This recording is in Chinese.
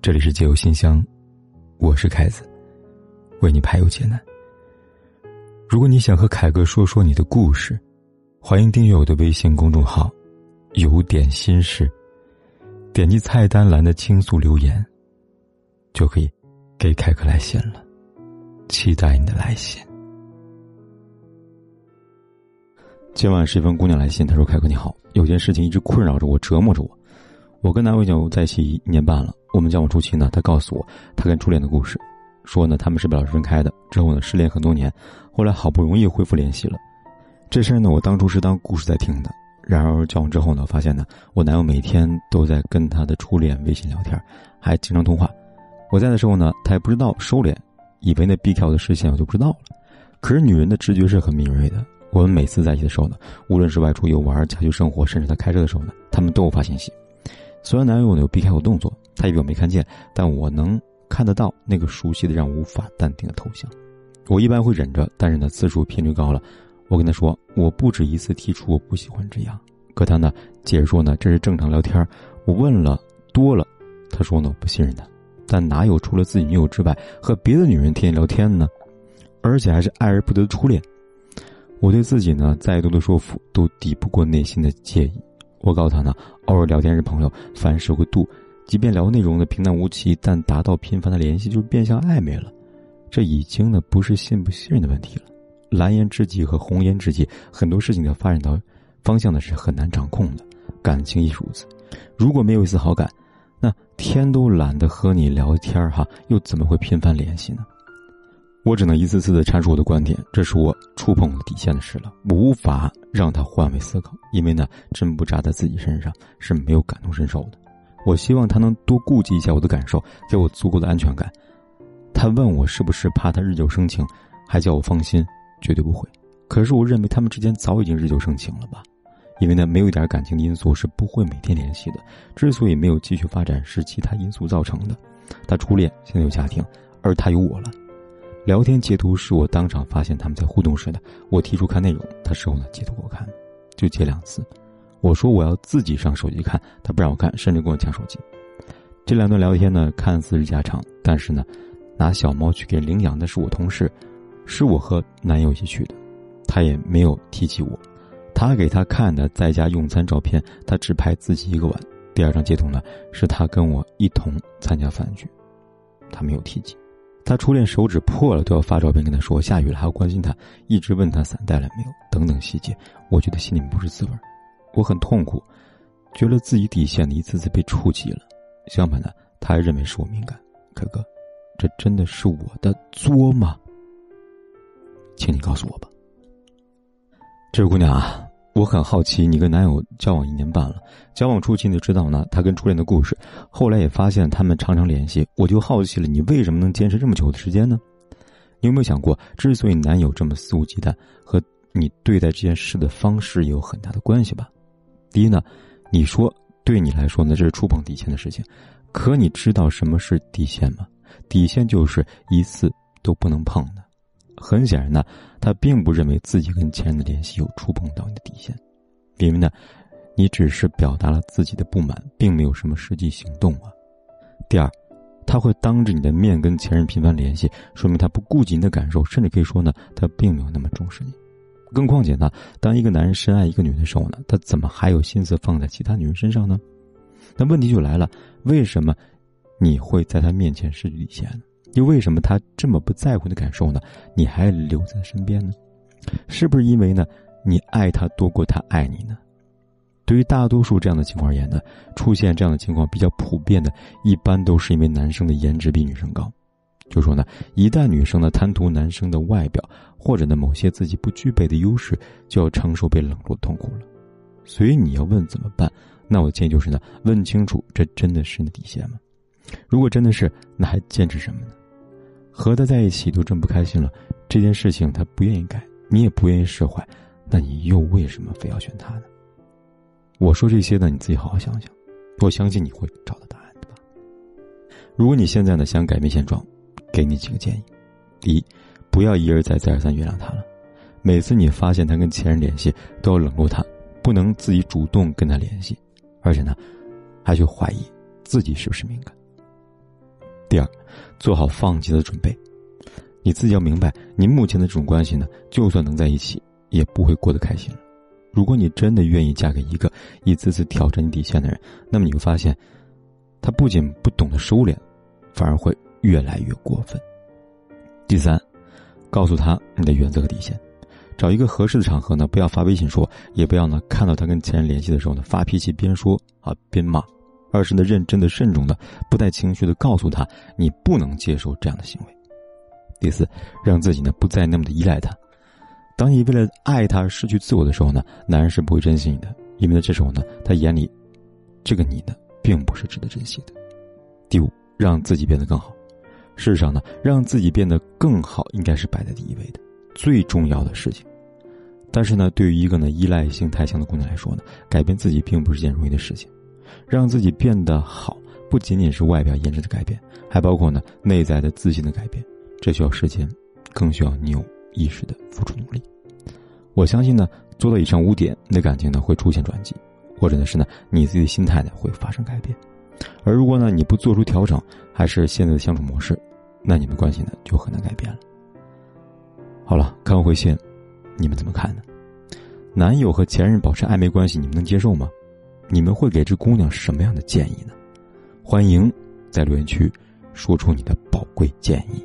这里是解忧信箱，我是凯子，为你排忧解难。如果你想和凯哥说说你的故事，欢迎订阅我的微信公众号“有点心事”，点击菜单栏的倾诉留言，就可以给凯哥来信了。期待你的来信。今晚是一封姑娘来信，她说：“凯哥你好，有件事情一直困扰着我，折磨着我。我跟男朋友在一起一年半了，我们交往初期呢，他告诉我他跟初恋的故事，说呢他们是被老师分开的，之后呢失联很多年，后来好不容易恢复联系了。这事儿呢我当初是当故事在听的。然而交往之后呢，发现呢我男友每天都在跟他的初恋微信聊天，还经常通话。我在的时候呢，他也不知道收敛，以为那避开我的视线，我就不知道了。可是女人的直觉是很敏锐的。”我们每次在一起的时候呢，无论是外出游玩、家居生活，甚至他开车的时候呢，他们都有发信息。虽然男友呢有避开我动作，他以为我没看见，但我能看得到那个熟悉的让我无法淡定的头像。我一般会忍着，但是呢次数频率高了，我跟他说，我不止一次提出我不喜欢这样，可他呢解释说呢这是正常聊天。我问了多了，他说呢我不信任他，但哪有除了自己女友之外和别的女人天天聊天呢？而且还是爱而不得的初恋。我对自己呢，再多的说服都抵不过内心的介意。我告诉他呢，偶尔聊天是朋友，凡事有个度。即便聊内容的平淡无奇，但达到频繁的联系就变相暧昧了。这已经呢不是信不信任的问题了。蓝颜知己和红颜知己，很多事情的发展到方向呢是很难掌控的。感情亦如此。如果没有一丝好感，那天都懒得和你聊天哈，又怎么会频繁联系呢？我只能一次次的阐述我的观点，这是我触碰底线的事了。无法让他换位思考，因为呢，针不扎在自己身上是没有感同身受的。我希望他能多顾及一下我的感受，给我足够的安全感。他问我是不是怕他日久生情，还叫我放心，绝对不会。可是我认为他们之间早已经日久生情了吧？因为呢，没有一点感情的因素是不会每天联系的。之所以没有继续发展，是其他因素造成的。他初恋，现在有家庭，而他有我了。聊天截图是我当场发现他们在互动时的。我提出看内容，他事后呢截图给我看，就截两次。我说我要自己上手机看，他不让我看，甚至跟我抢手机。这两段聊天呢看似是家常，但是呢，拿小猫去给领养的是我同事，是我和男友一起去的，他也没有提起我。他给他看的在家用餐照片，他只拍自己一个碗。第二张截图呢是他跟我一同参加饭局，他没有提及。他初恋手指破了都要发照片跟他说下雨了还要关心他，一直问他伞带了没有等等细节，我觉得心里不是滋味我很痛苦，觉得自己底线的一次次被触及了。相反的，他还认为是我敏感。可哥，这真的是我的作吗？请你告诉我吧。这位姑娘啊。我很好奇，你跟男友交往一年半了，交往初期你就知道呢他跟初恋的故事，后来也发现他们常常联系，我就好奇了，你为什么能坚持这么久的时间呢？你有没有想过，之所以男友这么肆无忌惮，和你对待这件事的方式有很大的关系吧？第一呢，你说对你来说呢这是触碰底线的事情，可你知道什么是底线吗？底线就是一次都不能碰的。很显然呢，他并不认为自己跟前任的联系有触碰到你的底线，因为呢，你只是表达了自己的不满，并没有什么实际行动啊。第二，他会当着你的面跟前任频繁联系，说明他不顾及你的感受，甚至可以说呢，他并没有那么重视你。更况且呢，当一个男人深爱一个女人的时候呢，他怎么还有心思放在其他女人身上呢？那问题就来了，为什么你会在他面前失去底线？又为什么他这么不在乎你的感受呢？你还留在身边呢？是不是因为呢，你爱他多过他爱你呢？对于大多数这样的情况而言呢，出现这样的情况比较普遍的，一般都是因为男生的颜值比女生高。就说呢，一旦女生呢贪图男生的外表，或者呢某些自己不具备的优势，就要承受被冷落的痛苦了。所以你要问怎么办？那我的建议就是呢，问清楚这真的是你的底线吗？如果真的是，那还坚持什么呢？和他在一起都这么不开心了，这件事情他不愿意改，你也不愿意释怀，那你又为什么非要选他呢？我说这些呢，你自己好好想想，我相信你会找到答案的吧。如果你现在呢想改变现状，给你几个建议：第一，不要一而再再而三原谅他了，每次你发现他跟前任联系，都要冷落他，不能自己主动跟他联系，而且呢，还去怀疑自己是不是敏感。第二，做好放弃的准备。你自己要明白，你目前的这种关系呢，就算能在一起，也不会过得开心了。如果你真的愿意嫁给一个一次次挑战你底线的人，那么你会发现，他不仅不懂得收敛，反而会越来越过分。第三，告诉他你的原则和底线，找一个合适的场合呢，不要发微信说，也不要呢看到他跟前任联系的时候呢发脾气边说啊边骂，而是呢认真的、慎重的、不带情绪的告诉他，你不能接受这样的行为。第四，让自己呢不再那么的依赖他。当你为了爱他而失去自我的时候呢，男人是不会珍惜你的，因为呢这时候呢他眼里，这个你呢并不是值得珍惜的。第五，让自己变得更好。事实上呢，让自己变得更好应该是摆在第一位的，最重要的事情。但是呢，对于一个呢依赖性太强的姑娘来说呢，改变自己并不是件容易的事情。让自己变得好，不仅仅是外表颜值的改变，还包括呢内在的自信的改变。这需要时间，更需要你有意识的付出努力。我相信呢，做到以上五点，你的感情呢会出现转机，或者呢是呢你自己的心态呢会发生改变。而如果呢你不做出调整，还是现在的相处模式，那你们关系呢就很难改变了。好了，看完回信，你们怎么看呢？男友和前任保持暧昧关系，你们能接受吗？你们会给这姑娘什么样的建议呢？欢迎在留言区说出你的宝贵建议。